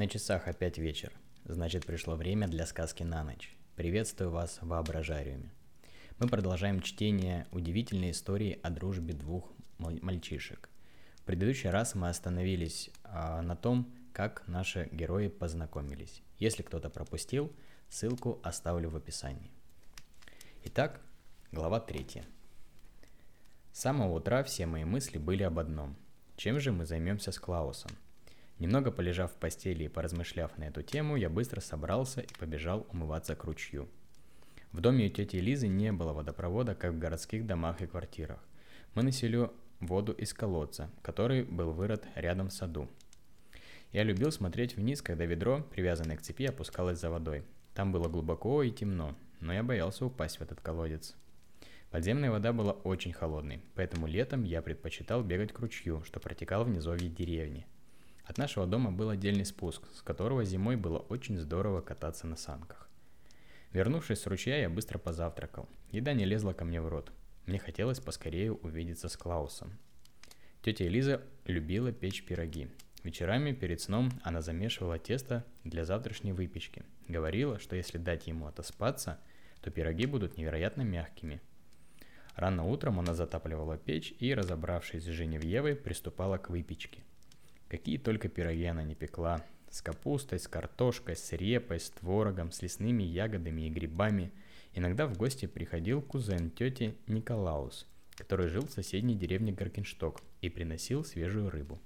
На часах опять вечер. Значит, пришло время для сказки на ночь. Приветствую вас в воображариуме. Мы продолжаем чтение удивительной истории о дружбе двух мальчишек. В предыдущий раз мы остановились а, на том, как наши герои познакомились. Если кто-то пропустил, ссылку оставлю в описании. Итак, глава третья. С самого утра все мои мысли были об одном. Чем же мы займемся с Клаусом? Немного полежав в постели и поразмышляв на эту тему, я быстро собрался и побежал умываться к ручью. В доме у тети Лизы не было водопровода, как в городских домах и квартирах. Мы носили воду из колодца, который был вырод рядом в саду. Я любил смотреть вниз, когда ведро, привязанное к цепи, опускалось за водой. Там было глубоко и темно, но я боялся упасть в этот колодец. Подземная вода была очень холодной, поэтому летом я предпочитал бегать к ручью, что протекал в низовье деревни. От нашего дома был отдельный спуск, с которого зимой было очень здорово кататься на санках. Вернувшись с ручья, я быстро позавтракал. Еда не лезла ко мне в рот. Мне хотелось поскорее увидеться с Клаусом. Тетя Элиза любила печь пироги. Вечерами перед сном она замешивала тесто для завтрашней выпечки. Говорила, что если дать ему отоспаться, то пироги будут невероятно мягкими – Рано утром она затапливала печь и, разобравшись с Женевьевой, приступала к выпечке. Какие только пироги она не пекла. С капустой, с картошкой, с репой, с творогом, с лесными ягодами и грибами. Иногда в гости приходил кузен тети Николаус, который жил в соседней деревне Горкиншток и приносил свежую рыбу.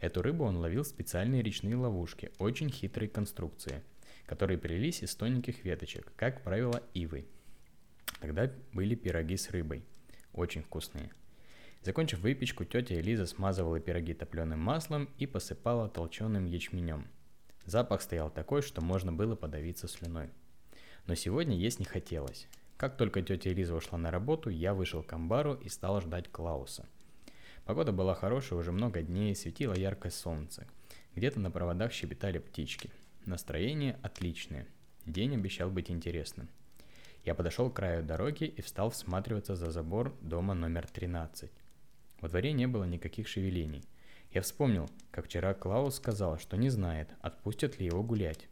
Эту рыбу он ловил в специальные речные ловушки, очень хитрой конструкции, которые прились из тоненьких веточек, как правило, ивы – Тогда были пироги с рыбой. Очень вкусные. Закончив выпечку, тетя Элиза смазывала пироги топленым маслом и посыпала толченым ячменем. Запах стоял такой, что можно было подавиться слюной. Но сегодня есть не хотелось. Как только тетя Элиза ушла на работу, я вышел к амбару и стал ждать Клауса. Погода была хорошая уже много дней, светило яркое солнце. Где-то на проводах щебетали птички. Настроение отличное. День обещал быть интересным. Я подошел к краю дороги и встал всматриваться за забор дома номер 13. Во дворе не было никаких шевелений. Я вспомнил, как вчера Клаус сказал, что не знает, отпустят ли его гулять.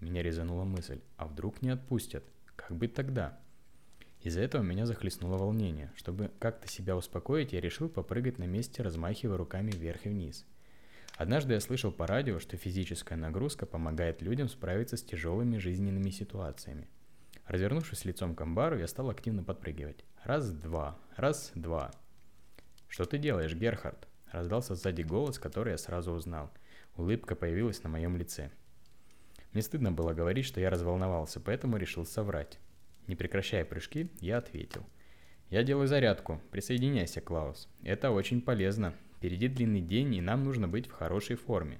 Меня резанула мысль, а вдруг не отпустят? Как быть тогда? Из-за этого меня захлестнуло волнение. Чтобы как-то себя успокоить, я решил попрыгать на месте, размахивая руками вверх и вниз. Однажды я слышал по радио, что физическая нагрузка помогает людям справиться с тяжелыми жизненными ситуациями. Развернувшись лицом к амбару, я стал активно подпрыгивать. Раз-два, раз-два. «Что ты делаешь, Герхард?» Раздался сзади голос, который я сразу узнал. Улыбка появилась на моем лице. Мне стыдно было говорить, что я разволновался, поэтому решил соврать. Не прекращая прыжки, я ответил. «Я делаю зарядку. Присоединяйся, Клаус. Это очень полезно. Впереди длинный день, и нам нужно быть в хорошей форме».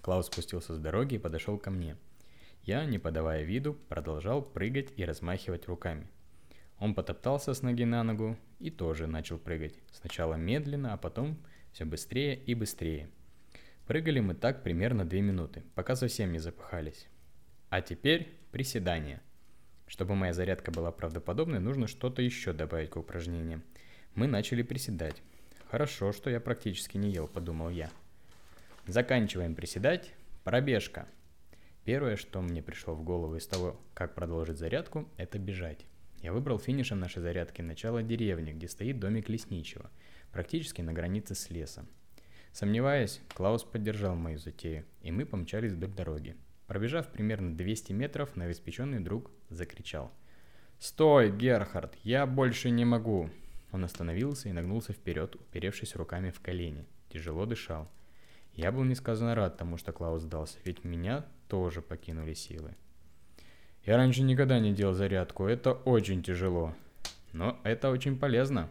Клаус спустился с дороги и подошел ко мне – я, не подавая виду, продолжал прыгать и размахивать руками. Он потоптался с ноги на ногу и тоже начал прыгать. Сначала медленно, а потом все быстрее и быстрее. Прыгали мы так примерно 2 минуты, пока совсем не запыхались. А теперь приседания. Чтобы моя зарядка была правдоподобной, нужно что-то еще добавить к упражнениям. Мы начали приседать. Хорошо, что я практически не ел, подумал я. Заканчиваем приседать. Пробежка. Первое, что мне пришло в голову из того, как продолжить зарядку, это бежать. Я выбрал финишем нашей зарядки начало деревни, где стоит домик лесничего, практически на границе с лесом. Сомневаясь, Клаус поддержал мою затею, и мы помчались вдоль дороги. Пробежав примерно 200 метров, новоиспеченный друг закричал. «Стой, Герхард, я больше не могу!» Он остановился и нагнулся вперед, уперевшись руками в колени. Тяжело дышал. Я был несказанно рад тому, что Клаус сдался, ведь меня тоже покинули силы. Я раньше никогда не делал зарядку, это очень тяжело. Но это очень полезно.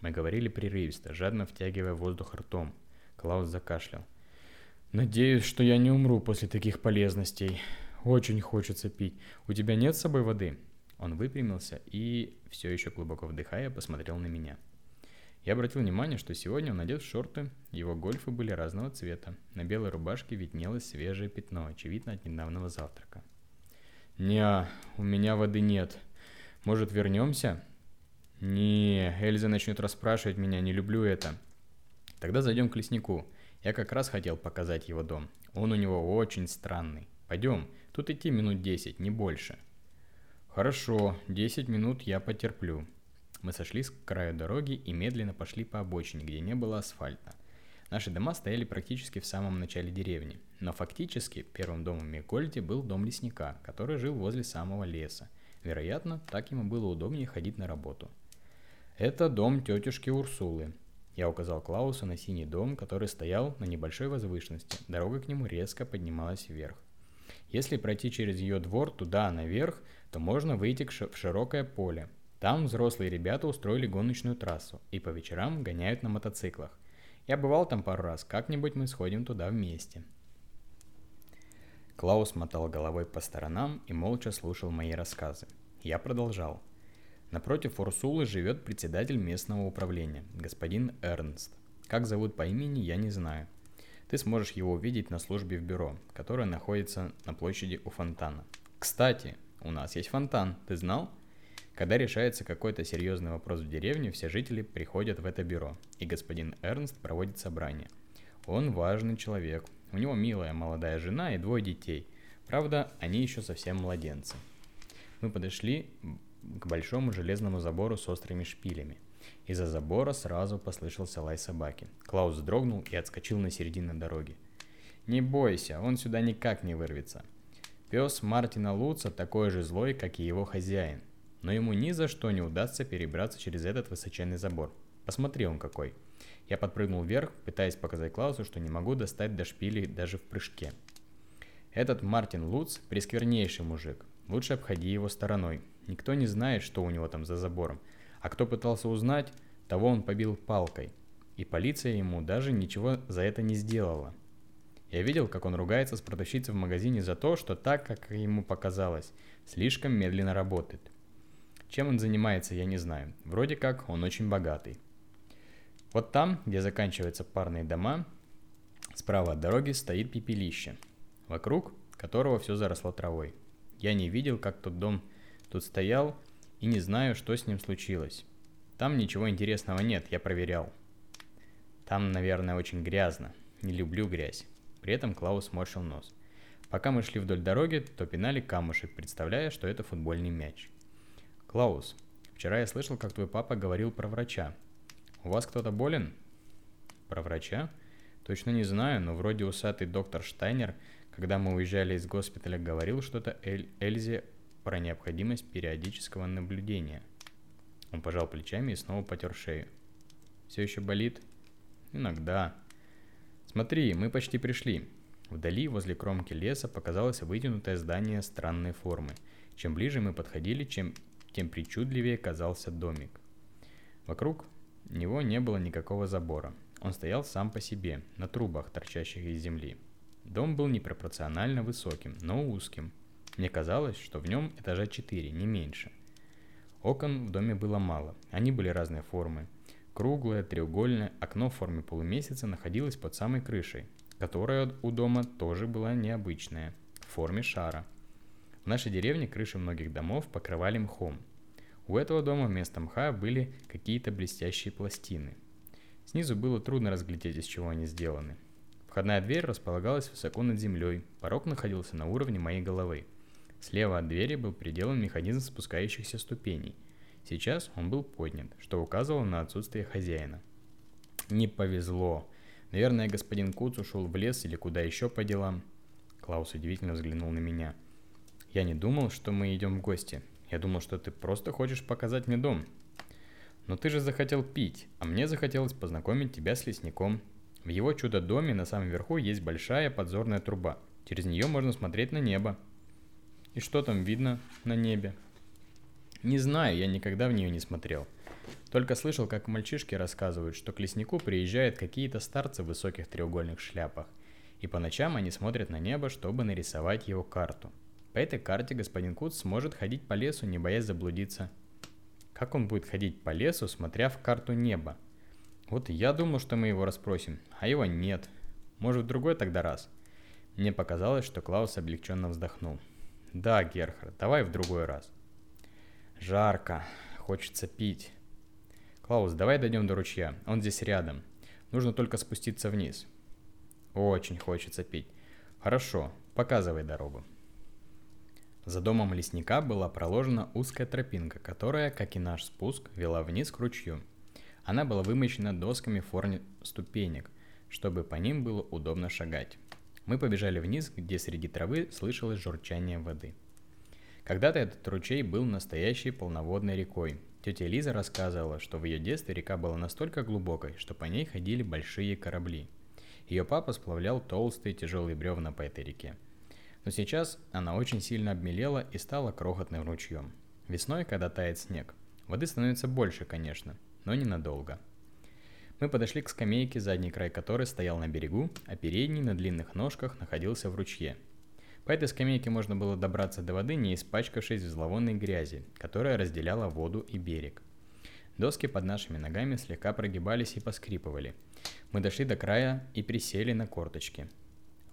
Мы говорили прерывисто, жадно втягивая воздух ртом. Клаус закашлял. Надеюсь, что я не умру после таких полезностей. Очень хочется пить. У тебя нет с собой воды? Он выпрямился и, все еще глубоко вдыхая, посмотрел на меня. Я обратил внимание, что сегодня он надел шорты, его гольфы были разного цвета. На белой рубашке виднелось свежее пятно, очевидно от недавнего завтрака. «Не, у меня воды нет. Может, вернемся?» «Не, Эльза начнет расспрашивать меня, не люблю это». «Тогда зайдем к леснику. Я как раз хотел показать его дом. Он у него очень странный. Пойдем, тут идти минут 10, не больше. Хорошо, 10 минут я потерплю. Мы сошли с краю дороги и медленно пошли по обочине, где не было асфальта. Наши дома стояли практически в самом начале деревни, но фактически первым домом Микольти был дом лесника, который жил возле самого леса. Вероятно, так ему было удобнее ходить на работу. Это дом тетушки Урсулы. Я указал Клаусу на синий дом, который стоял на небольшой возвышенности. Дорога к нему резко поднималась вверх. Если пройти через ее двор туда наверх, то можно выйти в широкое поле. Там взрослые ребята устроили гоночную трассу и по вечерам гоняют на мотоциклах. Я бывал там пару раз, как-нибудь мы сходим туда вместе. Клаус мотал головой по сторонам и молча слушал мои рассказы. Я продолжал. Напротив Урсулы живет председатель местного управления, господин Эрнст. Как зовут по имени, я не знаю. Ты сможешь его увидеть на службе в бюро, которое находится на площади у фонтана. Кстати, у нас есть фонтан, ты знал? Когда решается какой-то серьезный вопрос в деревне, все жители приходят в это бюро, и господин Эрнст проводит собрание. Он важный человек, у него милая молодая жена и двое детей. Правда, они еще совсем младенцы. Мы подошли к большому железному забору с острыми шпилями. Из-за забора сразу послышался лай собаки. Клаус дрогнул и отскочил на середину дороги. «Не бойся, он сюда никак не вырвется. Пес Мартина Луца такой же злой, как и его хозяин но ему ни за что не удастся перебраться через этот высоченный забор. Посмотри он какой. Я подпрыгнул вверх, пытаясь показать Клаусу, что не могу достать до шпилей даже в прыжке. Этот Мартин Луц – пресквернейший мужик. Лучше обходи его стороной. Никто не знает, что у него там за забором. А кто пытался узнать, того он побил палкой. И полиция ему даже ничего за это не сделала. Я видел, как он ругается с продавщицей в магазине за то, что так, как ему показалось, слишком медленно работает – чем он занимается, я не знаю. Вроде как он очень богатый. Вот там, где заканчиваются парные дома, справа от дороги стоит пепелище, вокруг которого все заросло травой. Я не видел, как тот дом тут стоял, и не знаю, что с ним случилось. Там ничего интересного нет, я проверял. Там, наверное, очень грязно. Не люблю грязь. При этом Клаус морщил нос. Пока мы шли вдоль дороги, то пинали камушек, представляя, что это футбольный мяч. Клаус, вчера я слышал, как твой папа говорил про врача. У вас кто-то болен? Про врача? Точно не знаю, но вроде усатый доктор Штайнер, когда мы уезжали из госпиталя, говорил что-то Эль Эльзе про необходимость периодического наблюдения. Он пожал плечами и снова потер шею. Все еще болит? Иногда. Смотри, мы почти пришли. Вдали, возле кромки леса, показалось вытянутое здание странной формы. Чем ближе мы подходили, чем тем причудливее казался домик. Вокруг него не было никакого забора. Он стоял сам по себе, на трубах, торчащих из земли. Дом был непропорционально высоким, но узким. Мне казалось, что в нем этажа четыре, не меньше. Окон в доме было мало, они были разной формы. Круглое, треугольное окно в форме полумесяца находилось под самой крышей, которая у дома тоже была необычная, в форме шара – в нашей деревне крыши многих домов покрывали мхом. У этого дома вместо мха были какие-то блестящие пластины. Снизу было трудно разглядеть, из чего они сделаны. Входная дверь располагалась высоко над землей, порог находился на уровне моей головы. Слева от двери был приделан механизм спускающихся ступеней. Сейчас он был поднят, что указывало на отсутствие хозяина. Не повезло. Наверное, господин Куц ушел в лес или куда еще по делам. Клаус удивительно взглянул на меня – я не думал, что мы идем в гости. Я думал, что ты просто хочешь показать мне дом. Но ты же захотел пить, а мне захотелось познакомить тебя с лесником. В его чудо-доме на самом верху есть большая подзорная труба. Через нее можно смотреть на небо. И что там видно на небе? Не знаю, я никогда в нее не смотрел. Только слышал, как мальчишки рассказывают, что к леснику приезжают какие-то старцы в высоких треугольных шляпах. И по ночам они смотрят на небо, чтобы нарисовать его карту – по этой карте господин Куц сможет ходить по лесу, не боясь заблудиться. Как он будет ходить по лесу, смотря в карту неба? Вот я думал, что мы его расспросим, а его нет. Может, в другой тогда раз? Мне показалось, что Клаус облегченно вздохнул. Да, Герхард, давай в другой раз. Жарко, хочется пить. Клаус, давай дойдем до ручья, он здесь рядом. Нужно только спуститься вниз. Очень хочется пить. Хорошо, показывай дорогу. За домом лесника была проложена узкая тропинка, которая, как и наш спуск, вела вниз к ручью. Она была вымощена досками в форме ступенек, чтобы по ним было удобно шагать. Мы побежали вниз, где среди травы слышалось журчание воды. Когда-то этот ручей был настоящей полноводной рекой. Тетя Лиза рассказывала, что в ее детстве река была настолько глубокой, что по ней ходили большие корабли. Ее папа сплавлял толстые тяжелые бревна по этой реке – но сейчас она очень сильно обмелела и стала крохотным ручьем. Весной, когда тает снег, воды становится больше, конечно, но ненадолго. Мы подошли к скамейке, задний край которой стоял на берегу, а передний на длинных ножках находился в ручье. По этой скамейке можно было добраться до воды, не испачкавшись в зловонной грязи, которая разделяла воду и берег. Доски под нашими ногами слегка прогибались и поскрипывали. Мы дошли до края и присели на корточки.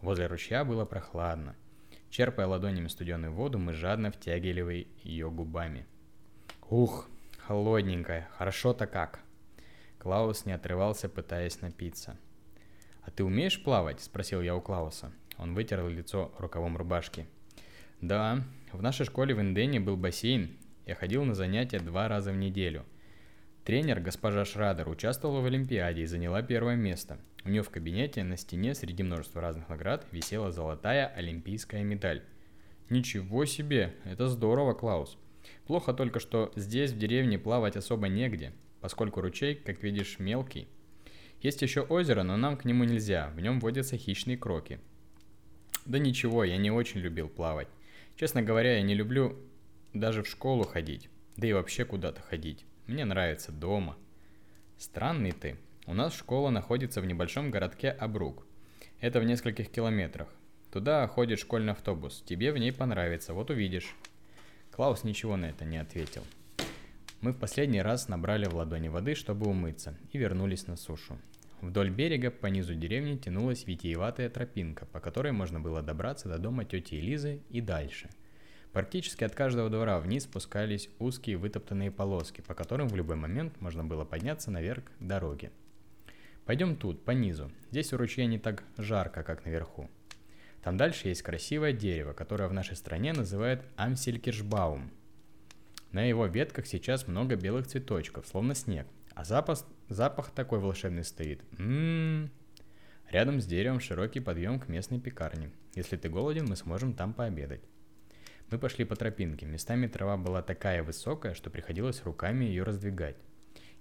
Возле ручья было прохладно – Черпая ладонями студеную воду, мы жадно втягивали ее губами. Ух, холодненькая, хорошо-то как. Клаус не отрывался, пытаясь напиться. «А ты умеешь плавать?» – спросил я у Клауса. Он вытер лицо рукавом рубашки. «Да, в нашей школе в Индене был бассейн. Я ходил на занятия два раза в неделю. Тренер, госпожа Шрадер, участвовала в Олимпиаде и заняла первое место – у нее в кабинете на стене среди множества разных наград висела золотая олимпийская медаль. Ничего себе, это здорово, Клаус. Плохо только, что здесь, в деревне, плавать особо негде, поскольку ручей, как видишь, мелкий. Есть еще озеро, но нам к нему нельзя, в нем водятся хищные кроки. Да ничего, я не очень любил плавать. Честно говоря, я не люблю даже в школу ходить, да и вообще куда-то ходить. Мне нравится дома. Странный ты, у нас школа находится в небольшом городке Абрук. Это в нескольких километрах. Туда ходит школьный автобус. Тебе в ней понравится, вот увидишь. Клаус ничего на это не ответил. Мы в последний раз набрали в ладони воды, чтобы умыться, и вернулись на сушу. Вдоль берега по низу деревни тянулась витиеватая тропинка, по которой можно было добраться до дома тети Элизы и дальше. Практически от каждого двора вниз спускались узкие вытоптанные полоски, по которым в любой момент можно было подняться наверх дороги. Пойдем тут, по низу. Здесь у ручья не так жарко, как наверху. Там дальше есть красивое дерево, которое в нашей стране называют амселькиршбаум. На его ветках сейчас много белых цветочков, словно снег. А запах, запах такой волшебный стоит. Ммм. Рядом с деревом широкий подъем к местной пекарне. Если ты голоден, мы сможем там пообедать. Мы пошли по тропинке. Местами трава была такая высокая, что приходилось руками ее раздвигать.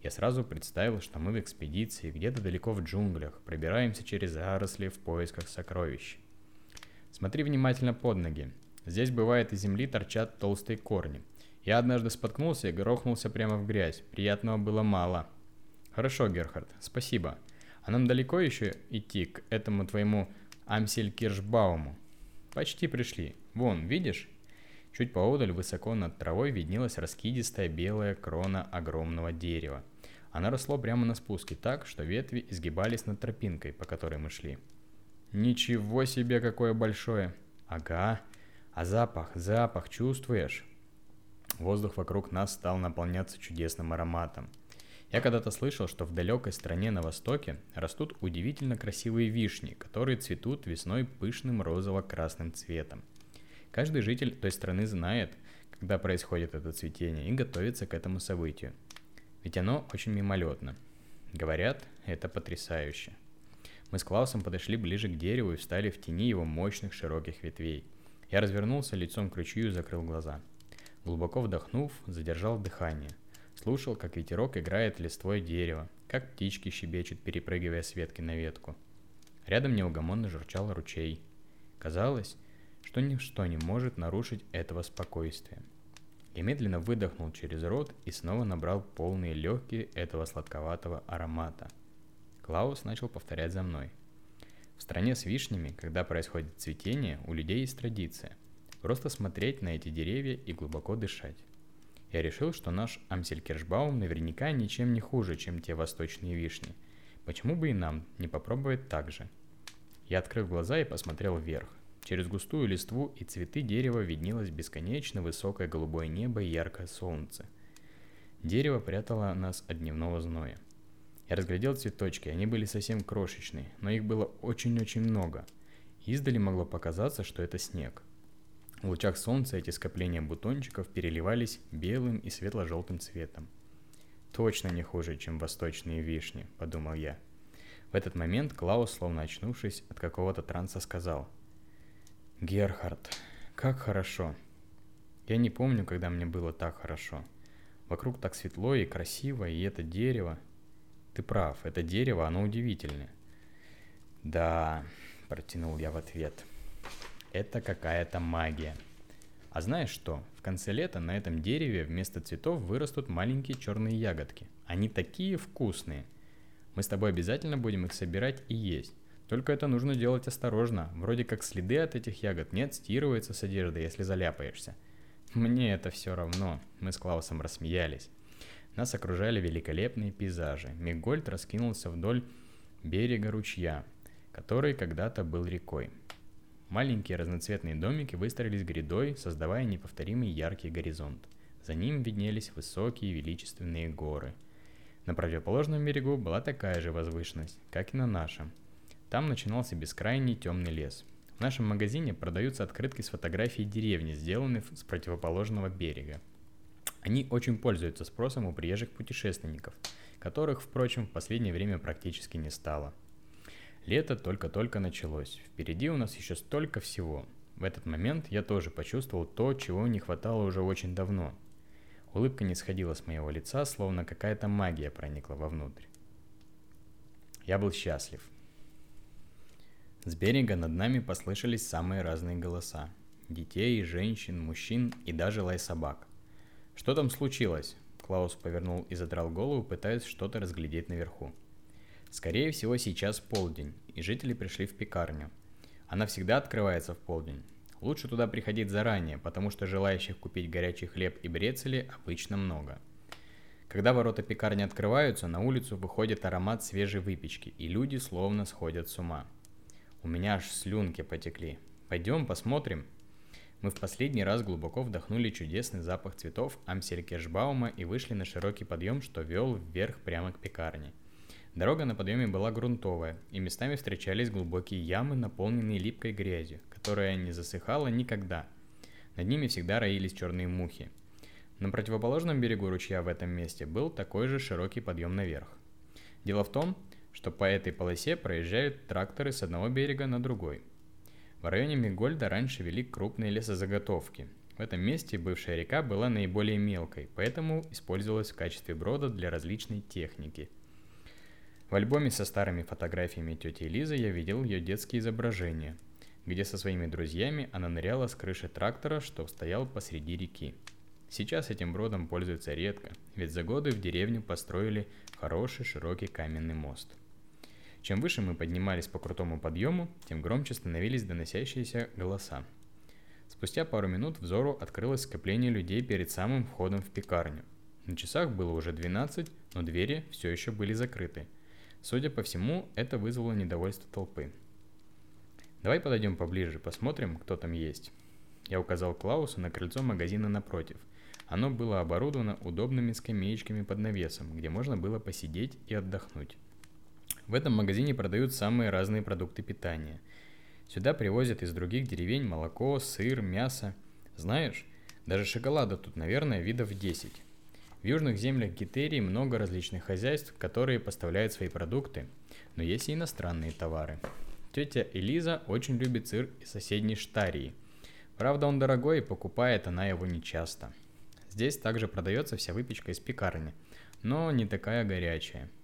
Я сразу представил, что мы в экспедиции где-то далеко в джунглях, пробираемся через заросли в поисках сокровищ. Смотри внимательно под ноги. Здесь бывает из земли торчат толстые корни. Я однажды споткнулся и грохнулся прямо в грязь. Приятного было мало. Хорошо, Герхард, спасибо. А нам далеко еще идти к этому твоему Амселькиршбауму? Почти пришли. Вон, видишь? Чуть поодаль, высоко над травой, виднелась раскидистая белая крона огромного дерева – она росло прямо на спуске так, что ветви изгибались над тропинкой, по которой мы шли. Ничего себе, какое большое! Ага, а запах, запах, чувствуешь? Воздух вокруг нас стал наполняться чудесным ароматом. Я когда-то слышал, что в далекой стране на востоке растут удивительно красивые вишни, которые цветут весной пышным розово-красным цветом. Каждый житель той страны знает, когда происходит это цветение и готовится к этому событию. Ведь оно очень мимолетно. Говорят, это потрясающе. Мы с Клаусом подошли ближе к дереву и встали в тени его мощных широких ветвей. Я развернулся лицом к ручью и закрыл глаза. Глубоко вдохнув, задержал дыхание. Слушал, как ветерок играет листвой дерева, как птички щебечут, перепрыгивая с ветки на ветку. Рядом неугомонно журчал ручей. Казалось, что ничто не может нарушить этого спокойствия. Я медленно выдохнул через рот и снова набрал полные легкие этого сладковатого аромата. Клаус начал повторять за мной. В стране с вишнями, когда происходит цветение, у людей есть традиция. Просто смотреть на эти деревья и глубоко дышать. Я решил, что наш Амселькершбаум наверняка ничем не хуже, чем те восточные вишни. Почему бы и нам не попробовать так же? Я открыл глаза и посмотрел вверх. Через густую листву и цветы дерева виднелось бесконечно высокое голубое небо и яркое солнце. Дерево прятало нас от дневного зноя. Я разглядел цветочки, они были совсем крошечные, но их было очень-очень много. Издали могло показаться, что это снег. В лучах солнца эти скопления бутончиков переливались белым и светло-желтым цветом. Точно не хуже, чем восточные вишни, подумал я. В этот момент Клаус, словно очнувшись от какого-то транса, сказал. «Герхард, как хорошо!» Я не помню, когда мне было так хорошо. Вокруг так светло и красиво, и это дерево. Ты прав, это дерево, оно удивительное. Да, протянул я в ответ. Это какая-то магия. А знаешь что? В конце лета на этом дереве вместо цветов вырастут маленькие черные ягодки. Они такие вкусные. Мы с тобой обязательно будем их собирать и есть. Только это нужно делать осторожно. Вроде как следы от этих ягод не отстирываются с одежды, если заляпаешься. Мне это все равно. Мы с Клаусом рассмеялись. Нас окружали великолепные пейзажи. Мигольд раскинулся вдоль берега ручья, который когда-то был рекой. Маленькие разноцветные домики выстроились грядой, создавая неповторимый яркий горизонт. За ним виднелись высокие величественные горы. На противоположном берегу была такая же возвышенность, как и на нашем. Там начинался бескрайний темный лес – в нашем магазине продаются открытки с фотографией деревни, сделанные с противоположного берега. Они очень пользуются спросом у приезжих путешественников, которых, впрочем, в последнее время практически не стало. Лето только-только началось, впереди у нас еще столько всего. В этот момент я тоже почувствовал то, чего не хватало уже очень давно. Улыбка не сходила с моего лица, словно какая-то магия проникла вовнутрь. Я был счастлив. С берега над нами послышались самые разные голоса. Детей, женщин, мужчин и даже лай собак. «Что там случилось?» Клаус повернул и задрал голову, пытаясь что-то разглядеть наверху. Скорее всего, сейчас полдень, и жители пришли в пекарню. Она всегда открывается в полдень. Лучше туда приходить заранее, потому что желающих купить горячий хлеб и брецели обычно много. Когда ворота пекарни открываются, на улицу выходит аромат свежей выпечки, и люди словно сходят с ума – у меня аж слюнки потекли. Пойдем посмотрим. Мы в последний раз глубоко вдохнули чудесный запах цветов амселькешбаума и вышли на широкий подъем, что вел вверх прямо к пекарне. Дорога на подъеме была грунтовая, и местами встречались глубокие ямы, наполненные липкой грязью, которая не засыхала никогда. Над ними всегда роились черные мухи. На противоположном берегу ручья в этом месте был такой же широкий подъем наверх. Дело в том, что по этой полосе проезжают тракторы с одного берега на другой. В районе Мигольда раньше вели крупные лесозаготовки. В этом месте бывшая река была наиболее мелкой, поэтому использовалась в качестве брода для различной техники. В альбоме со старыми фотографиями тети Лизы я видел ее детские изображения, где со своими друзьями она ныряла с крыши трактора, что стоял посреди реки. Сейчас этим бродом пользуются редко, ведь за годы в деревню построили хороший широкий каменный мост – чем выше мы поднимались по крутому подъему, тем громче становились доносящиеся голоса. Спустя пару минут взору открылось скопление людей перед самым входом в пекарню. На часах было уже 12, но двери все еще были закрыты. Судя по всему, это вызвало недовольство толпы. «Давай подойдем поближе, посмотрим, кто там есть». Я указал Клаусу на крыльцо магазина напротив. Оно было оборудовано удобными скамеечками под навесом, где можно было посидеть и отдохнуть. В этом магазине продают самые разные продукты питания. Сюда привозят из других деревень молоко, сыр, мясо. Знаешь, даже шоколада тут, наверное, видов 10. В южных землях Гитерии много различных хозяйств, которые поставляют свои продукты, но есть и иностранные товары. Тетя Элиза очень любит сыр из соседней Штарии. Правда, он дорогой и покупает она его нечасто. Здесь также продается вся выпечка из пекарни, но не такая горячая –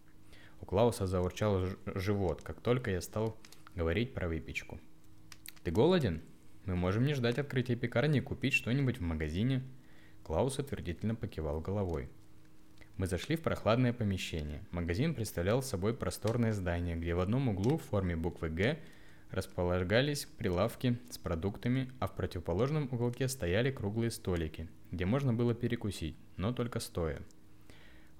у Клауса заурчал живот, как только я стал говорить про выпечку. «Ты голоден? Мы можем не ждать открытия пекарни и купить что-нибудь в магазине». Клаус утвердительно покивал головой. Мы зашли в прохладное помещение. Магазин представлял собой просторное здание, где в одном углу в форме буквы «Г» располагались прилавки с продуктами, а в противоположном уголке стояли круглые столики, где можно было перекусить, но только стоя.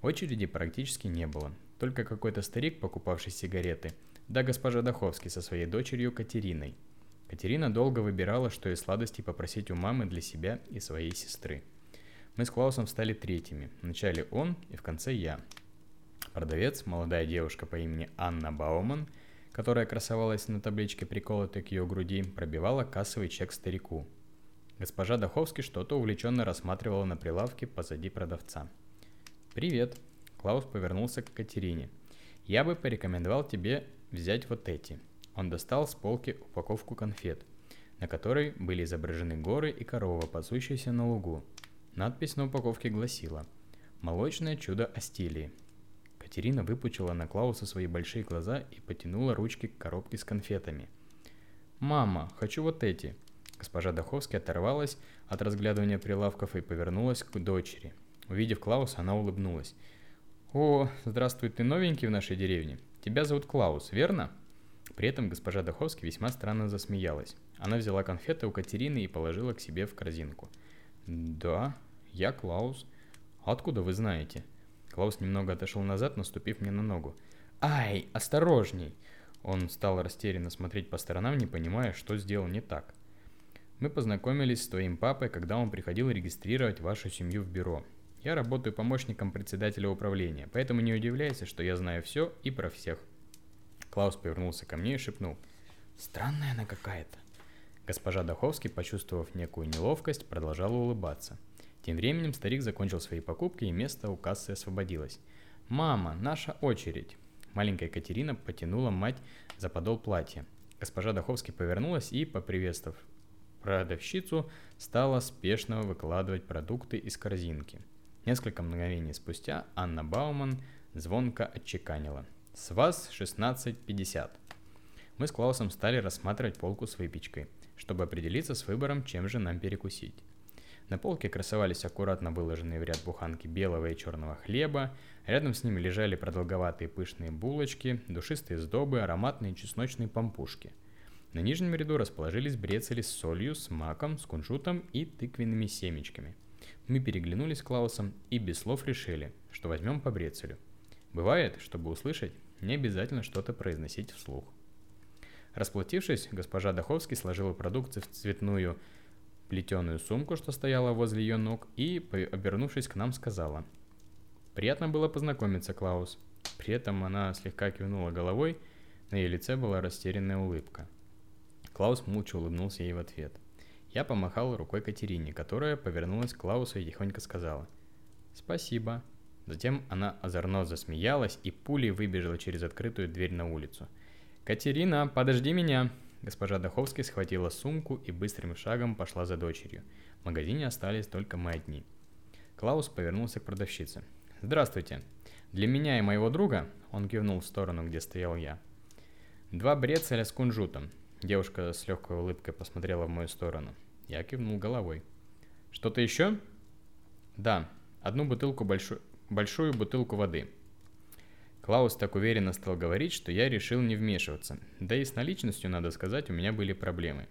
Очереди практически не было. Только какой-то старик, покупавший сигареты, да госпожа Даховский со своей дочерью Катериной. Катерина долго выбирала, что из сладостей попросить у мамы для себя и своей сестры. Мы с Клаусом стали третьими. Вначале он и в конце я. Продавец, молодая девушка по имени Анна Бауман, которая красовалась на табличке, приколотой к ее груди, пробивала кассовый чек старику. Госпожа Даховский что-то увлеченно рассматривала на прилавке позади продавца. «Привет!» Клаус повернулся к Катерине. «Я бы порекомендовал тебе взять вот эти». Он достал с полки упаковку конфет, на которой были изображены горы и корова, пасущаяся на лугу. Надпись на упаковке гласила «Молочное чудо Астилии». Катерина выпучила на Клауса свои большие глаза и потянула ручки к коробке с конфетами. «Мама, хочу вот эти!» Госпожа Даховский оторвалась от разглядывания прилавков и повернулась к дочери. Увидев Клауса, она улыбнулась. «О, здравствуй, ты новенький в нашей деревне. Тебя зовут Клаус, верно?» При этом госпожа Даховский весьма странно засмеялась. Она взяла конфеты у Катерины и положила к себе в корзинку. «Да, я Клаус. Откуда вы знаете?» Клаус немного отошел назад, наступив мне на ногу. «Ай, осторожней!» Он стал растерянно смотреть по сторонам, не понимая, что сделал не так. «Мы познакомились с твоим папой, когда он приходил регистрировать вашу семью в бюро. Я работаю помощником председателя управления, поэтому не удивляйся, что я знаю все и про всех». Клаус повернулся ко мне и шепнул. «Странная она какая-то». Госпожа Даховский, почувствовав некую неловкость, продолжала улыбаться – тем временем старик закончил свои покупки, и место у кассы освободилось. «Мама, наша очередь!» Маленькая Катерина потянула мать за подол платья. Госпожа Даховский повернулась и, поприветствовав продавщицу, стала спешно выкладывать продукты из корзинки. Несколько мгновений спустя Анна Бауман звонко отчеканила. «С вас 16.50». Мы с Клаусом стали рассматривать полку с выпечкой, чтобы определиться с выбором, чем же нам перекусить. На полке красовались аккуратно выложенные в ряд буханки белого и черного хлеба, рядом с ними лежали продолговатые пышные булочки, душистые сдобы, ароматные чесночные пампушки. На нижнем ряду расположились брецели с солью, с маком, с кунжутом и тыквенными семечками. Мы переглянулись с Клаусом и без слов решили, что возьмем по брецелю. Бывает, чтобы услышать, не обязательно что-то произносить вслух. Расплатившись, госпожа Даховский сложила продукты в цветную плетеную сумку, что стояла возле ее ног, и, обернувшись к нам, сказала. «Приятно было познакомиться, Клаус». При этом она слегка кивнула головой, на ее лице была растерянная улыбка. Клаус молча улыбнулся ей в ответ. Я помахал рукой Катерине, которая повернулась к Клаусу и тихонько сказала «Спасибо». Затем она озорно засмеялась и пулей выбежала через открытую дверь на улицу. «Катерина, подожди меня!» Госпожа Даховская схватила сумку и быстрым шагом пошла за дочерью. В магазине остались только мы одни. Клаус повернулся к продавщице. «Здравствуйте. Для меня и моего друга...» Он кивнул в сторону, где стоял я. «Два брецеля с кунжутом». Девушка с легкой улыбкой посмотрела в мою сторону. Я кивнул головой. «Что-то еще?» «Да, одну бутылку большую, большую бутылку воды», Клаус так уверенно стал говорить, что я решил не вмешиваться. Да и с наличностью, надо сказать, у меня были проблемы.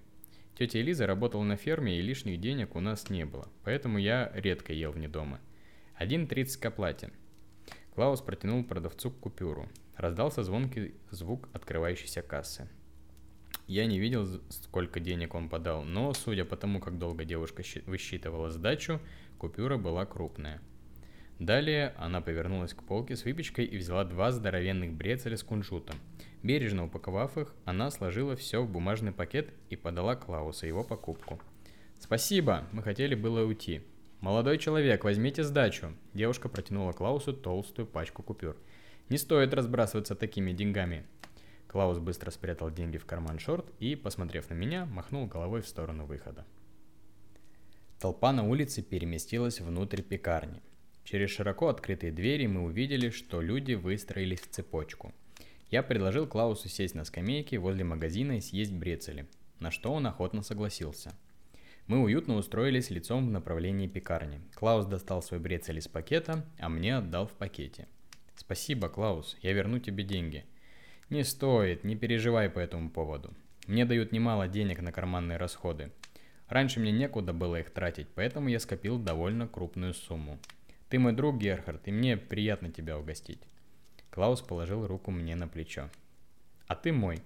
Тетя Элиза работала на ферме, и лишних денег у нас не было, поэтому я редко ел вне дома. 1.30 к оплате. Клаус протянул продавцу купюру. Раздался звонкий звук открывающейся кассы. Я не видел, сколько денег он подал, но, судя по тому, как долго девушка высчитывала сдачу, купюра была крупная – Далее она повернулась к полке с выпечкой и взяла два здоровенных брецеля с кунжутом. Бережно упаковав их, она сложила все в бумажный пакет и подала Клаусу его покупку. «Спасибо, мы хотели было уйти». «Молодой человек, возьмите сдачу!» Девушка протянула Клаусу толстую пачку купюр. «Не стоит разбрасываться такими деньгами!» Клаус быстро спрятал деньги в карман шорт и, посмотрев на меня, махнул головой в сторону выхода. Толпа на улице переместилась внутрь пекарни. Через широко открытые двери мы увидели, что люди выстроились в цепочку. Я предложил Клаусу сесть на скамейке возле магазина и съесть брецели, на что он охотно согласился. Мы уютно устроились лицом в направлении пекарни. Клаус достал свой брецель из пакета, а мне отдал в пакете. «Спасибо, Клаус, я верну тебе деньги». «Не стоит, не переживай по этому поводу. Мне дают немало денег на карманные расходы. Раньше мне некуда было их тратить, поэтому я скопил довольно крупную сумму. Ты мой друг, Герхард, и мне приятно тебя угостить. Клаус положил руку мне на плечо. А ты мой.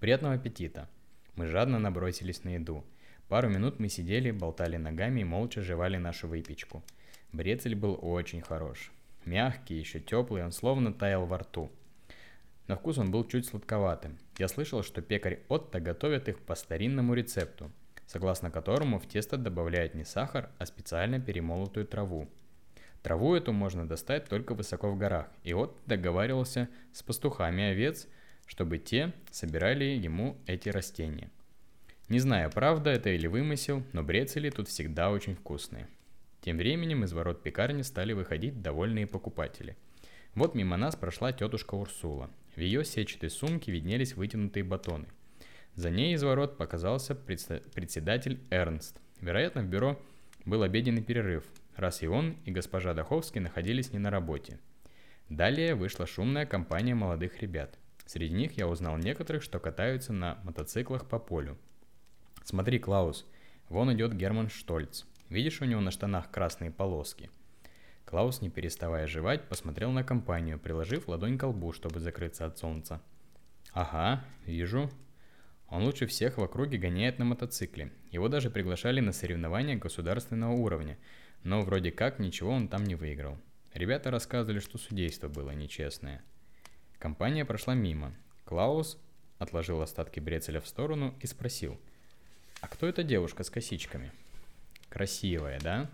Приятного аппетита. Мы жадно набросились на еду. Пару минут мы сидели, болтали ногами и молча жевали нашу выпечку. Брецель был очень хорош. Мягкий, еще теплый, он словно таял во рту. На вкус он был чуть сладковатым. Я слышал, что пекарь Отто готовит их по старинному рецепту, согласно которому в тесто добавляют не сахар, а специально перемолотую траву. Траву эту можно достать только высоко в горах, и Отто договаривался с пастухами овец, чтобы те собирали ему эти растения. Не знаю, правда это или вымысел, но брецели тут всегда очень вкусные. Тем временем из ворот пекарни стали выходить довольные покупатели. Вот мимо нас прошла тетушка Урсула. В ее сетчатой сумке виднелись вытянутые батоны. За ней из ворот показался председатель Эрнст. Вероятно, в бюро был обеденный перерыв, раз и он, и госпожа Даховский находились не на работе. Далее вышла шумная компания молодых ребят. Среди них я узнал некоторых, что катаются на мотоциклах по полю. Смотри, Клаус, вон идет Герман Штольц. Видишь, у него на штанах красные полоски. Клаус, не переставая жевать, посмотрел на компанию, приложив ладонь к лбу, чтобы закрыться от солнца. «Ага, вижу. Он лучше всех в округе гоняет на мотоцикле. Его даже приглашали на соревнования государственного уровня, но вроде как ничего он там не выиграл. Ребята рассказывали, что судейство было нечестное. Компания прошла мимо. Клаус отложил остатки брецеля в сторону и спросил, «А кто эта девушка с косичками?» Красивая, да?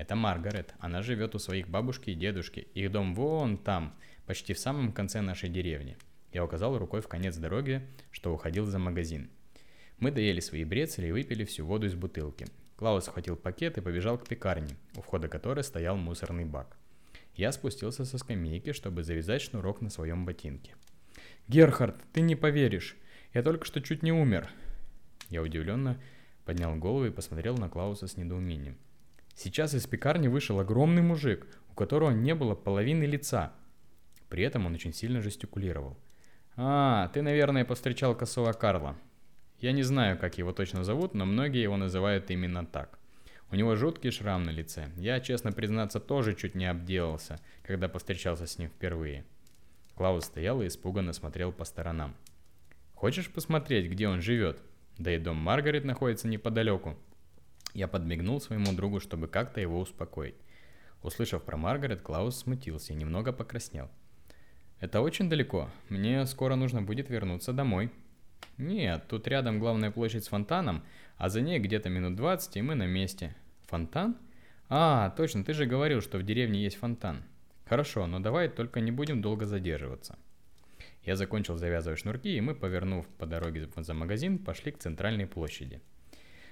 Это Маргарет. Она живет у своих бабушки и дедушки. Их дом вон там, почти в самом конце нашей деревни. Я указал рукой в конец дороги, что уходил за магазин. Мы доели свои брецели и выпили всю воду из бутылки. Клаус схватил пакет и побежал к пекарне, у входа которой стоял мусорный бак. Я спустился со скамейки, чтобы завязать шнурок на своем ботинке. «Герхард, ты не поверишь! Я только что чуть не умер!» Я удивленно Поднял голову и посмотрел на Клауса с недоумением. Сейчас из пекарни вышел огромный мужик, у которого не было половины лица. При этом он очень сильно жестикулировал. «А, ты, наверное, повстречал косого Карла. Я не знаю, как его точно зовут, но многие его называют именно так. У него жуткий шрам на лице. Я, честно признаться, тоже чуть не обделался, когда повстречался с ним впервые». Клаус стоял и испуганно смотрел по сторонам. «Хочешь посмотреть, где он живет?» Да и дом Маргарет находится неподалеку. Я подмигнул своему другу, чтобы как-то его успокоить. Услышав про Маргарет, Клаус смутился и немного покраснел. «Это очень далеко. Мне скоро нужно будет вернуться домой». «Нет, тут рядом главная площадь с фонтаном, а за ней где-то минут 20, и мы на месте». «Фонтан? А, точно, ты же говорил, что в деревне есть фонтан». «Хорошо, но давай только не будем долго задерживаться». Я закончил завязывать шнурки, и мы, повернув по дороге за магазин, пошли к центральной площади.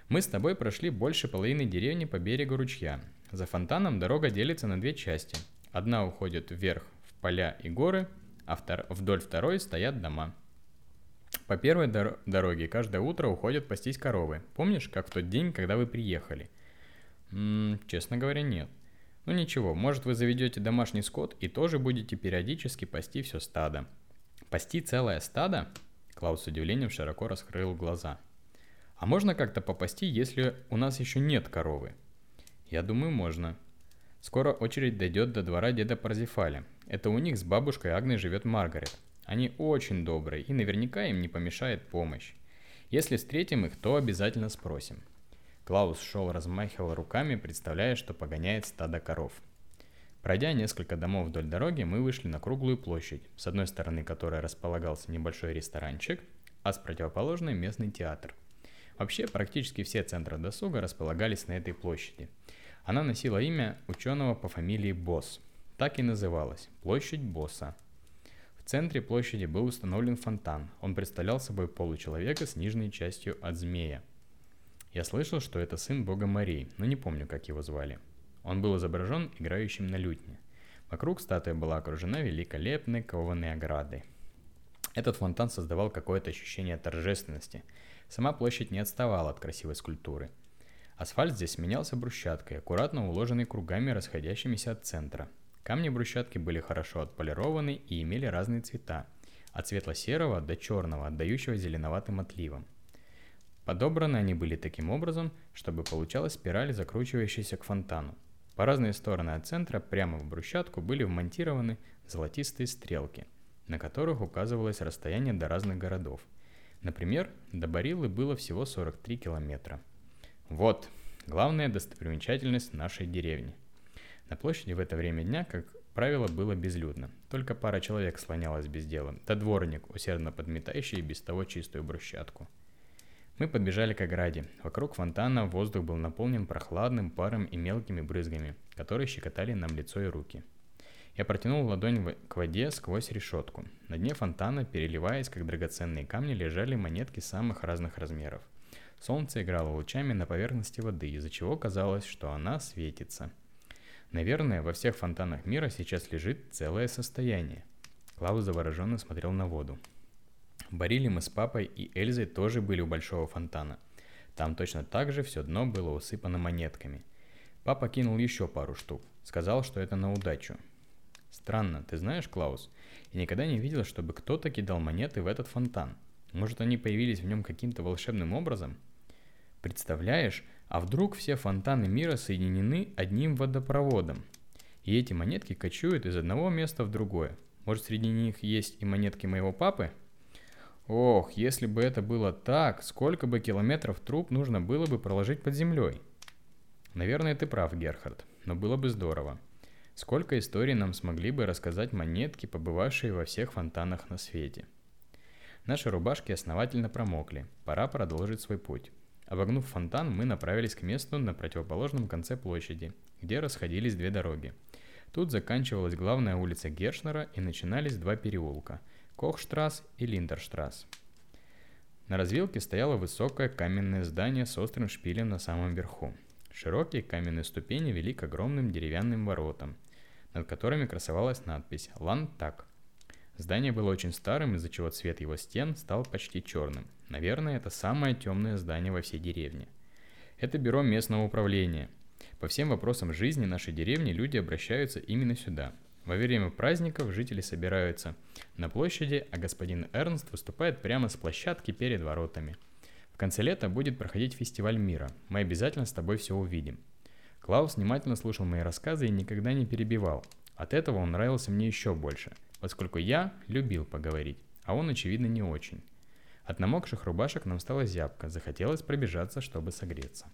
Мы с тобой прошли больше половины деревни по берегу ручья. За фонтаном дорога делится на две части. Одна уходит вверх в поля и горы, а вдоль второй стоят дома. По первой дор- дороге каждое утро уходят пастись коровы. Помнишь, как в тот день, когда вы приехали? М-м, честно говоря, нет. Ну ничего, может вы заведете домашний скот и тоже будете периодически пасти все стадо. Пасти целое стадо? Клаус с удивлением широко раскрыл глаза. А можно как-то попасти, если у нас еще нет коровы? Я думаю, можно. Скоро очередь дойдет до двора деда Парзифаля. Это у них с бабушкой Агной живет Маргарет. Они очень добрые, и наверняка им не помешает помощь. Если встретим их, то обязательно спросим. Клаус шел, размахивал руками, представляя, что погоняет стадо коров. Пройдя несколько домов вдоль дороги, мы вышли на круглую площадь, с одной стороны которой располагался небольшой ресторанчик, а с противоположной местный театр. Вообще, практически все центры досуга располагались на этой площади. Она носила имя ученого по фамилии Босс. Так и называлась – Площадь Босса. В центре площади был установлен фонтан. Он представлял собой получеловека с нижней частью от змея. Я слышал, что это сын бога морей, но не помню, как его звали. Он был изображен играющим на лютне. Вокруг статуя была окружена великолепной кованой оградой. Этот фонтан создавал какое-то ощущение торжественности. Сама площадь не отставала от красивой скульптуры. Асфальт здесь сменялся брусчаткой, аккуратно уложенной кругами, расходящимися от центра. Камни брусчатки были хорошо отполированы и имели разные цвета, от светло-серого до черного, отдающего зеленоватым отливом. Подобраны они были таким образом, чтобы получалась спираль, закручивающаяся к фонтану. По разные стороны от центра прямо в брусчатку были вмонтированы золотистые стрелки, на которых указывалось расстояние до разных городов. Например, до Барилы было всего 43 километра. Вот, главная достопримечательность нашей деревни. На площади в это время дня, как правило, было безлюдно. Только пара человек слонялась без дела, да дворник, усердно подметающий без того чистую брусчатку. Мы подбежали к ограде. Вокруг фонтана воздух был наполнен прохладным паром и мелкими брызгами, которые щекотали нам лицо и руки. Я протянул ладонь к воде сквозь решетку. На дне фонтана, переливаясь как драгоценные камни, лежали монетки самых разных размеров. Солнце играло лучами на поверхности воды, из-за чего казалось, что она светится. Наверное, во всех фонтанах мира сейчас лежит целое состояние. Клаус завороженно смотрел на воду. Барили мы с папой и Эльзой тоже были у большого фонтана. Там точно так же все дно было усыпано монетками. Папа кинул еще пару штук. Сказал, что это на удачу. Странно, ты знаешь, Клаус? Я никогда не видел, чтобы кто-то кидал монеты в этот фонтан. Может, они появились в нем каким-то волшебным образом? Представляешь, а вдруг все фонтаны мира соединены одним водопроводом? И эти монетки кочуют из одного места в другое. Может, среди них есть и монетки моего папы? Ох, если бы это было так, сколько бы километров труб нужно было бы проложить под землей? Наверное, ты прав, Герхард, но было бы здорово. Сколько историй нам смогли бы рассказать монетки, побывавшие во всех фонтанах на свете. Наши рубашки основательно промокли, пора продолжить свой путь. Обогнув фонтан, мы направились к месту на противоположном конце площади, где расходились две дороги. Тут заканчивалась главная улица Гершнера и начинались два переулка – Кохштрасс и Линдерштрасс. На развилке стояло высокое каменное здание с острым шпилем на самом верху. Широкие каменные ступени вели к огромным деревянным воротам, над которыми красовалась надпись «Лантак». Здание было очень старым, из-за чего цвет его стен стал почти черным. Наверное, это самое темное здание во всей деревне. Это бюро местного управления. По всем вопросам жизни нашей деревни люди обращаются именно сюда – во время праздников жители собираются на площади, а господин Эрнст выступает прямо с площадки перед воротами. В конце лета будет проходить фестиваль мира. Мы обязательно с тобой все увидим. Клаус внимательно слушал мои рассказы и никогда не перебивал. От этого он нравился мне еще больше, поскольку я любил поговорить, а он, очевидно, не очень. От намокших рубашек нам стало зябко, захотелось пробежаться, чтобы согреться.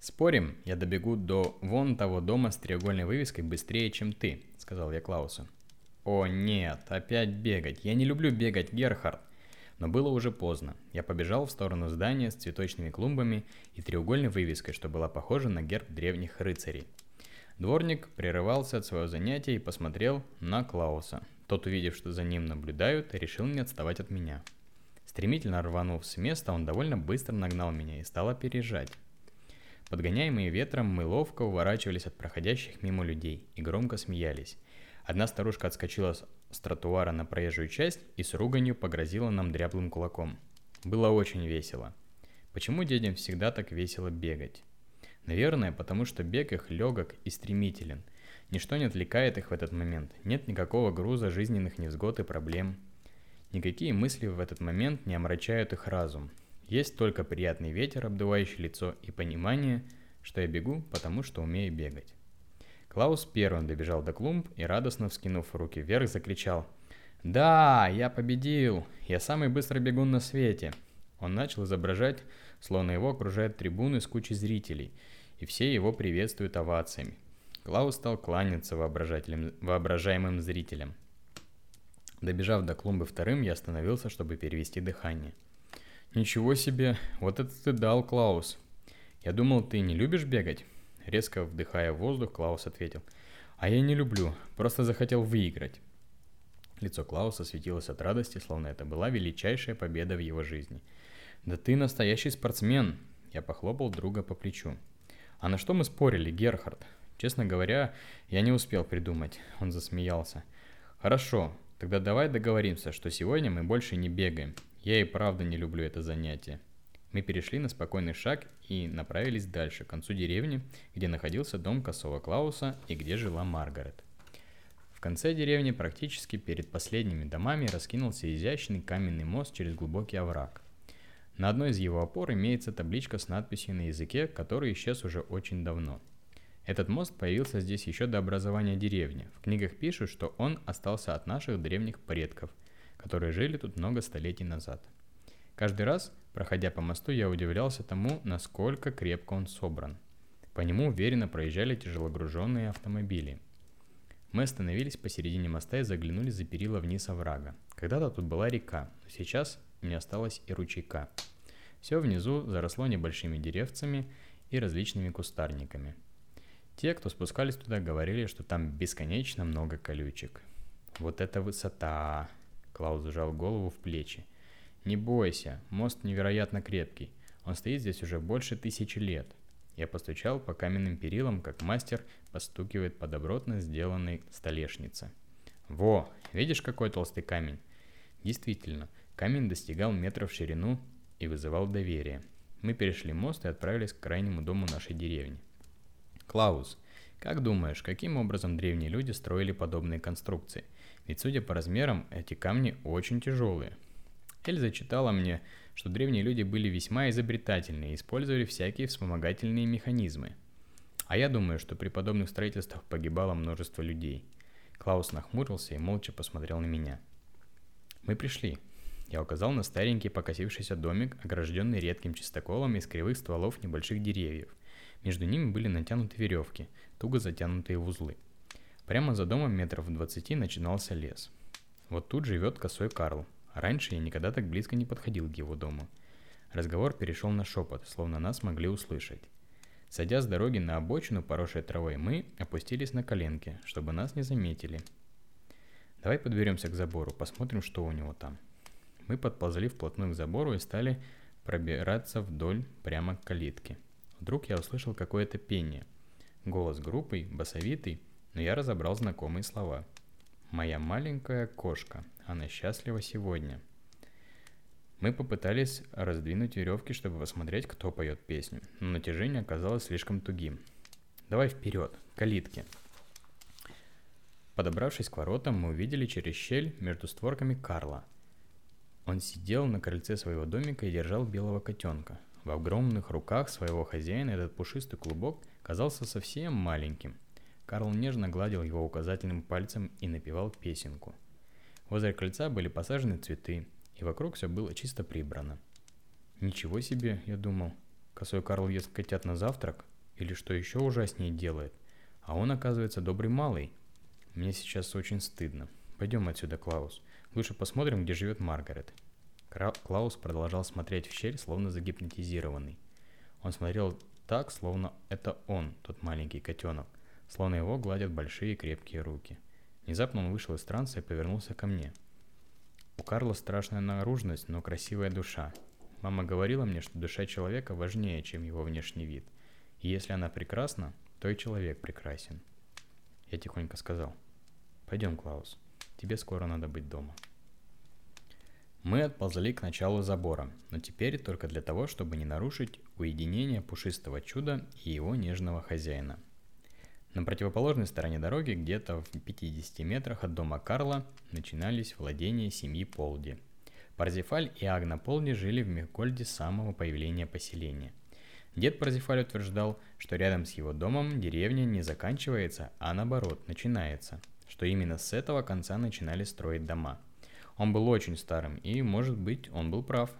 «Спорим, я добегу до вон того дома с треугольной вывеской быстрее, чем ты», — сказал я Клаусу. «О нет, опять бегать. Я не люблю бегать, Герхард». Но было уже поздно. Я побежал в сторону здания с цветочными клумбами и треугольной вывеской, что была похожа на герб древних рыцарей. Дворник прерывался от своего занятия и посмотрел на Клауса. Тот, увидев, что за ним наблюдают, решил не отставать от меня. Стремительно рванув с места, он довольно быстро нагнал меня и стал опережать. Подгоняемые ветром, мы ловко уворачивались от проходящих мимо людей и громко смеялись. Одна старушка отскочила с тротуара на проезжую часть и с руганью погрозила нам дряблым кулаком. Было очень весело. Почему детям всегда так весело бегать? Наверное, потому что бег их легок и стремителен. Ничто не отвлекает их в этот момент. Нет никакого груза жизненных невзгод и проблем. Никакие мысли в этот момент не омрачают их разум. Есть только приятный ветер, обдувающий лицо, и понимание, что я бегу, потому что умею бегать. Клаус первым добежал до клумб и, радостно вскинув руки вверх, закричал «Да, я победил! Я самый быстрый бегун на свете!» Он начал изображать, словно его окружают трибуны с кучей зрителей, и все его приветствуют овациями. Клаус стал кланяться воображаемым зрителям. Добежав до клумбы вторым, я остановился, чтобы перевести дыхание – Ничего себе, вот это ты дал, Клаус. Я думал, ты не любишь бегать? Резко вдыхая воздух, Клаус ответил. А я не люблю, просто захотел выиграть. Лицо Клауса светилось от радости, словно это была величайшая победа в его жизни. «Да ты настоящий спортсмен!» Я похлопал друга по плечу. «А на что мы спорили, Герхард?» Честно говоря, я не успел придумать. Он засмеялся. «Хорошо, тогда давай договоримся, что сегодня мы больше не бегаем. Я и правда не люблю это занятие. Мы перешли на спокойный шаг и направились дальше, к концу деревни, где находился дом косого Клауса и где жила Маргарет. В конце деревни, практически перед последними домами, раскинулся изящный каменный мост через глубокий овраг. На одной из его опор имеется табличка с надписью на языке, который исчез уже очень давно. Этот мост появился здесь еще до образования деревни. В книгах пишут, что он остался от наших древних предков – которые жили тут много столетий назад. Каждый раз, проходя по мосту, я удивлялся тому, насколько крепко он собран. По нему уверенно проезжали тяжелогруженные автомобили. Мы остановились посередине моста и заглянули за перила вниз оврага. Когда-то тут была река, но сейчас не осталось и ручейка. Все внизу заросло небольшими деревцами и различными кустарниками. Те, кто спускались туда, говорили, что там бесконечно много колючек. Вот это высота! Клаус сжал голову в плечи. Не бойся, мост невероятно крепкий. Он стоит здесь уже больше тысячи лет. Я постучал по каменным перилам, как мастер постукивает по добротно сделанной столешнице. Во, видишь, какой толстый камень? Действительно, камень достигал метров в ширину и вызывал доверие. Мы перешли мост и отправились к крайнему дому нашей деревни. Клаус, как думаешь, каким образом древние люди строили подобные конструкции? Ведь судя по размерам, эти камни очень тяжелые. Эльза читала мне, что древние люди были весьма изобретательны и использовали всякие вспомогательные механизмы. А я думаю, что при подобных строительствах погибало множество людей. Клаус нахмурился и молча посмотрел на меня. Мы пришли. Я указал на старенький покосившийся домик, огражденный редким чистоколом из кривых стволов небольших деревьев. Между ними были натянуты веревки, туго затянутые в узлы. Прямо за домом метров в двадцати начинался лес. Вот тут живет косой Карл, Раньше я никогда так близко не подходил к его дому. Разговор перешел на шепот, словно нас могли услышать. Сойдя с дороги на обочину, поросшей травой, мы опустились на коленки, чтобы нас не заметили. Давай подберемся к забору, посмотрим, что у него там. Мы подползли вплотную к забору и стали пробираться вдоль прямо к калитке. Вдруг я услышал какое-то пение. Голос группой, басовитый, но я разобрал знакомые слова. «Моя маленькая кошка», она счастлива сегодня. Мы попытались раздвинуть веревки, чтобы посмотреть, кто поет песню, но натяжение оказалось слишком тугим. Давай вперед, калитки. Подобравшись к воротам, мы увидели через щель между створками Карла. Он сидел на крыльце своего домика и держал белого котенка. В огромных руках своего хозяина этот пушистый клубок казался совсем маленьким. Карл нежно гладил его указательным пальцем и напевал песенку – Возле крыльца были посажены цветы, и вокруг все было чисто прибрано. Ничего себе, я думал. Косой Карл ест котят на завтрак? Или что еще ужаснее делает? А он, оказывается, добрый малый. Мне сейчас очень стыдно. Пойдем отсюда, Клаус. Лучше посмотрим, где живет Маргарет. Клаус продолжал смотреть в щель, словно загипнотизированный. Он смотрел так, словно это он, тот маленький котенок, словно его гладят большие крепкие руки. Внезапно он вышел из транса и повернулся ко мне. У Карла страшная наружность, но красивая душа. Мама говорила мне, что душа человека важнее, чем его внешний вид. И если она прекрасна, то и человек прекрасен. Я тихонько сказал. Пойдем, Клаус. Тебе скоро надо быть дома. Мы отползли к началу забора, но теперь только для того, чтобы не нарушить уединение пушистого чуда и его нежного хозяина – на противоположной стороне дороги, где-то в 50 метрах от дома Карла, начинались владения семьи Полди. Парзифаль и Агна Полди жили в Мехгольде с самого появления поселения. Дед Парзифаль утверждал, что рядом с его домом деревня не заканчивается, а наоборот, начинается, что именно с этого конца начинали строить дома. Он был очень старым, и, может быть, он был прав.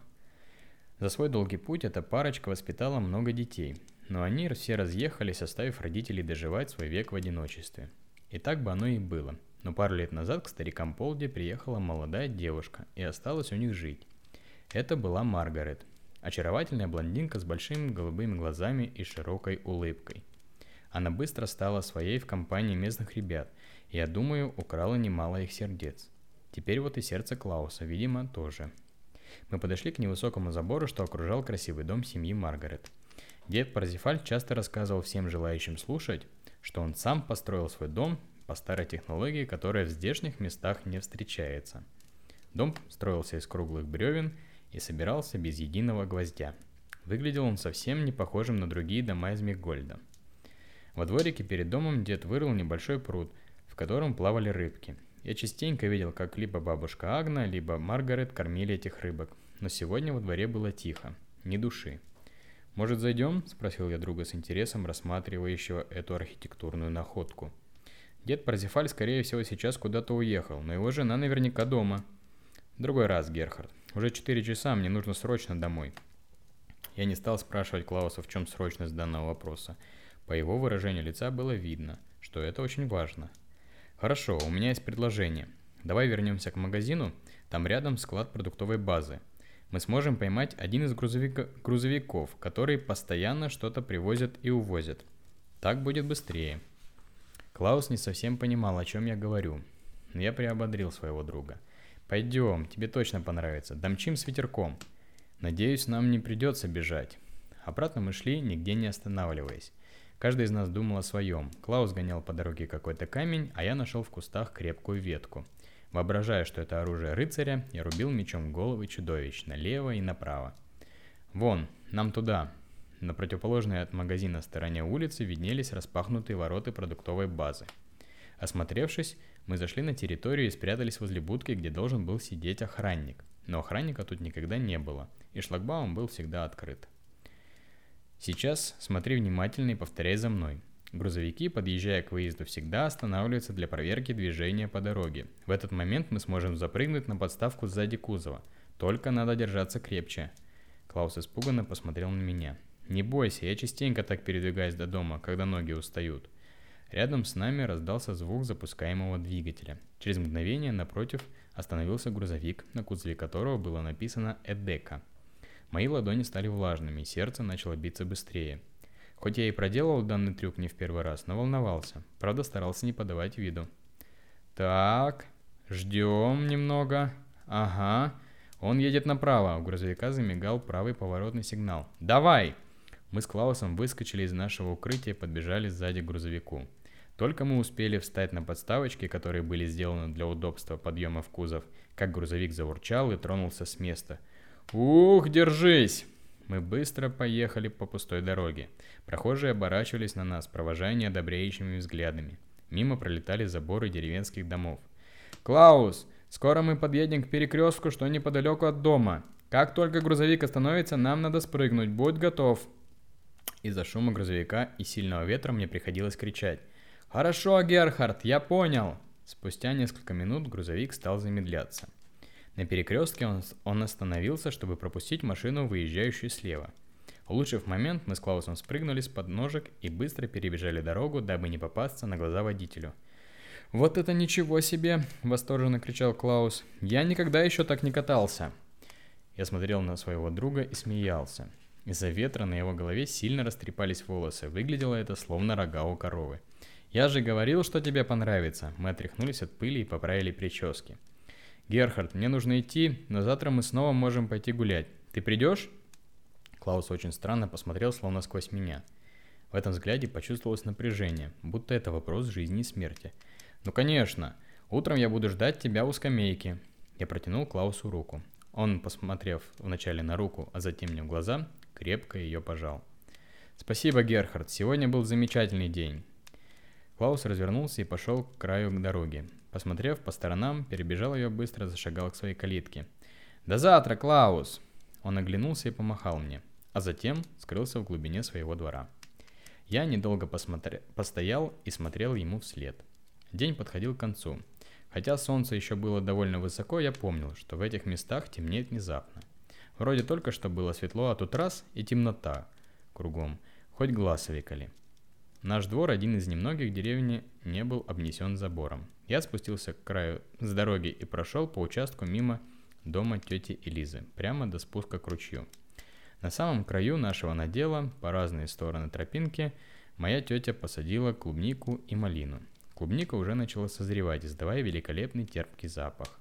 За свой долгий путь эта парочка воспитала много детей, но они все разъехались, оставив родителей доживать свой век в одиночестве. И так бы оно и было. Но пару лет назад к старикам Полди приехала молодая девушка и осталась у них жить. Это была Маргарет, очаровательная блондинка с большими голубыми глазами и широкой улыбкой. Она быстро стала своей в компании местных ребят, и, я думаю, украла немало их сердец. Теперь вот и сердце Клауса, видимо, тоже. Мы подошли к невысокому забору, что окружал красивый дом семьи Маргарет – Дед Парзифаль часто рассказывал всем желающим слушать, что он сам построил свой дом по старой технологии, которая в здешних местах не встречается. Дом строился из круглых бревен и собирался без единого гвоздя. Выглядел он совсем не похожим на другие дома из Мигольда. Во дворике перед домом дед вырыл небольшой пруд, в котором плавали рыбки. Я частенько видел, как либо бабушка Агна, либо Маргарет кормили этих рыбок, но сегодня во дворе было тихо, ни души. «Может, зайдем?» – спросил я друга с интересом, рассматривающего эту архитектурную находку. Дед Парзифаль, скорее всего, сейчас куда-то уехал, но его жена наверняка дома. Другой раз, Герхард. Уже четыре часа, мне нужно срочно домой. Я не стал спрашивать Клауса, в чем срочность данного вопроса. По его выражению лица было видно, что это очень важно. Хорошо, у меня есть предложение. Давай вернемся к магазину, там рядом склад продуктовой базы. Мы сможем поймать один из грузовика, грузовиков, которые постоянно что-то привозят и увозят. Так будет быстрее. Клаус не совсем понимал, о чем я говорю, но я приободрил своего друга. Пойдем, тебе точно понравится, домчим с ветерком. Надеюсь, нам не придется бежать. Обратно мы шли, нигде не останавливаясь. Каждый из нас думал о своем. Клаус гонял по дороге какой-то камень, а я нашел в кустах крепкую ветку. Воображая, что это оружие рыцаря, я рубил мечом головы чудовищ налево и направо. «Вон, нам туда!» На противоположной от магазина стороне улицы виднелись распахнутые ворота продуктовой базы. Осмотревшись, мы зашли на территорию и спрятались возле будки, где должен был сидеть охранник. Но охранника тут никогда не было, и шлагбаум был всегда открыт. Сейчас смотри внимательно и повторяй за мной. Грузовики, подъезжая к выезду, всегда останавливаются для проверки движения по дороге. В этот момент мы сможем запрыгнуть на подставку сзади кузова. Только надо держаться крепче. Клаус испуганно посмотрел на меня. «Не бойся, я частенько так передвигаюсь до дома, когда ноги устают». Рядом с нами раздался звук запускаемого двигателя. Через мгновение напротив остановился грузовик, на кузове которого было написано «Эдека». Мои ладони стали влажными, сердце начало биться быстрее. Хоть я и проделал данный трюк не в первый раз, но волновался. Правда, старался не подавать виду. Так, ждем немного. Ага, он едет направо. У грузовика замигал правый поворотный сигнал. Давай! Мы с Клаусом выскочили из нашего укрытия и подбежали сзади к грузовику. Только мы успели встать на подставочки, которые были сделаны для удобства подъема в кузов, как грузовик заурчал и тронулся с места – «Ух, держись!» Мы быстро поехали по пустой дороге. Прохожие оборачивались на нас, провожая неодобряющими взглядами. Мимо пролетали заборы деревенских домов. «Клаус, скоро мы подъедем к перекрестку, что неподалеку от дома. Как только грузовик остановится, нам надо спрыгнуть. Будь готов!» Из-за шума грузовика и сильного ветра мне приходилось кричать. «Хорошо, Герхард, я понял!» Спустя несколько минут грузовик стал замедляться. На перекрестке он, он остановился, чтобы пропустить машину, выезжающую слева. Улучшив момент, мы с Клаусом спрыгнули с подножек и быстро перебежали дорогу, дабы не попасться на глаза водителю. «Вот это ничего себе!» – восторженно кричал Клаус. «Я никогда еще так не катался!» Я смотрел на своего друга и смеялся. Из-за ветра на его голове сильно растрепались волосы. Выглядело это словно рога у коровы. «Я же говорил, что тебе понравится!» Мы отряхнулись от пыли и поправили прически. «Герхард, мне нужно идти, но завтра мы снова можем пойти гулять. Ты придешь?» Клаус очень странно посмотрел, словно сквозь меня. В этом взгляде почувствовалось напряжение, будто это вопрос жизни и смерти. «Ну конечно! Утром я буду ждать тебя у скамейки!» Я протянул Клаусу руку. Он, посмотрев вначале на руку, а затем мне в глаза, крепко ее пожал. «Спасибо, Герхард, сегодня был замечательный день!» Клаус развернулся и пошел к краю дороги. Посмотрев по сторонам, перебежал ее быстро, зашагал к своей калитке. «До завтра, Клаус!» Он оглянулся и помахал мне, а затем скрылся в глубине своего двора. Я недолго посмотри... постоял и смотрел ему вслед. День подходил к концу. Хотя солнце еще было довольно высоко, я помнил, что в этих местах темнеет внезапно. Вроде только что было светло, а тут раз и темнота кругом, хоть глаз векали. Наш двор, один из немногих деревни, не был обнесен забором. Я спустился к краю с дороги и прошел по участку мимо дома тети Элизы, прямо до спуска к ручью. На самом краю нашего надела, по разные стороны тропинки, моя тетя посадила клубнику и малину. Клубника уже начала созревать, издавая великолепный терпкий запах.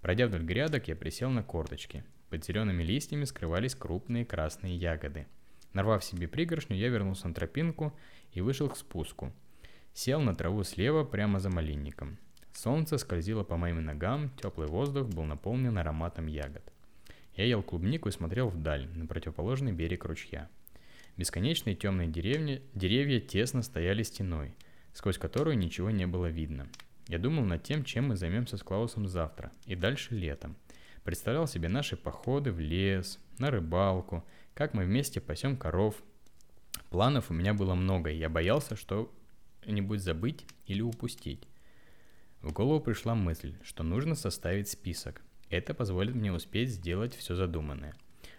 Пройдя вдоль грядок, я присел на корточки. Под зелеными листьями скрывались крупные красные ягоды. Нарвав себе пригоршню, я вернулся на тропинку и вышел к спуску. Сел на траву слева, прямо за малинником. Солнце скользило по моим ногам, теплый воздух был наполнен ароматом ягод. Я ел клубнику и смотрел вдаль, на противоположный берег ручья. Бесконечные темные деревни, деревья тесно стояли стеной, сквозь которую ничего не было видно. Я думал над тем, чем мы займемся с Клаусом завтра и дальше летом. Представлял себе наши походы в лес, на рыбалку, как мы вместе пасем коров. Планов у меня было много, и я боялся что-нибудь забыть или упустить. В голову пришла мысль, что нужно составить список. Это позволит мне успеть сделать все задуманное.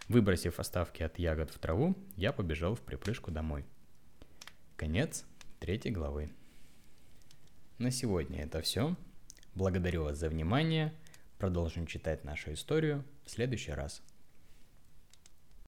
Выбросив оставки от ягод в траву, я побежал в припрыжку домой. Конец третьей главы. На сегодня это все. Благодарю вас за внимание. Продолжим читать нашу историю в следующий раз.